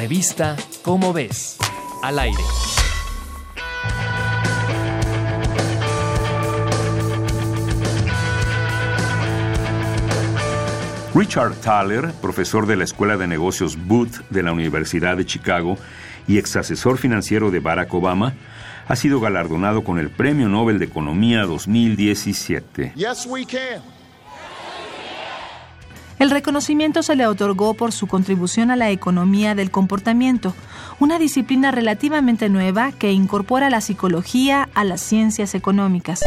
Revista Cómo ves, al aire. Richard Thaler, profesor de la Escuela de Negocios Booth de la Universidad de Chicago y ex asesor financiero de Barack Obama, ha sido galardonado con el Premio Nobel de Economía 2017. El reconocimiento se le otorgó por su contribución a la economía del comportamiento, una disciplina relativamente nueva que incorpora la psicología a las ciencias económicas.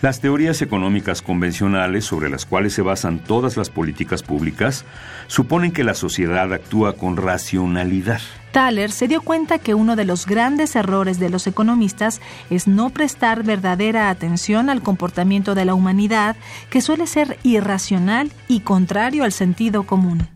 Las teorías económicas convencionales sobre las cuales se basan todas las políticas públicas suponen que la sociedad actúa con racionalidad. Thaler se dio cuenta que uno de los grandes errores de los economistas es no prestar verdadera atención al comportamiento de la humanidad, que suele ser irracional y contrario al sentido común.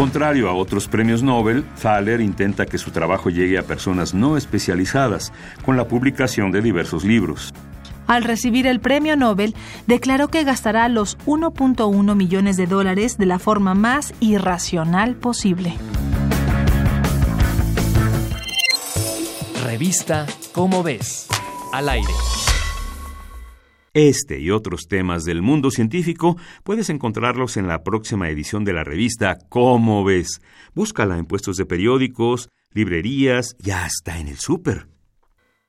Contrario a otros premios Nobel, Thaler intenta que su trabajo llegue a personas no especializadas con la publicación de diversos libros. Al recibir el premio Nobel, declaró que gastará los 1.1 millones de dólares de la forma más irracional posible. Revista Cómo ves, al aire. Este y otros temas del mundo científico puedes encontrarlos en la próxima edición de la revista Cómo ves. Búscala en puestos de periódicos, librerías y hasta en el súper.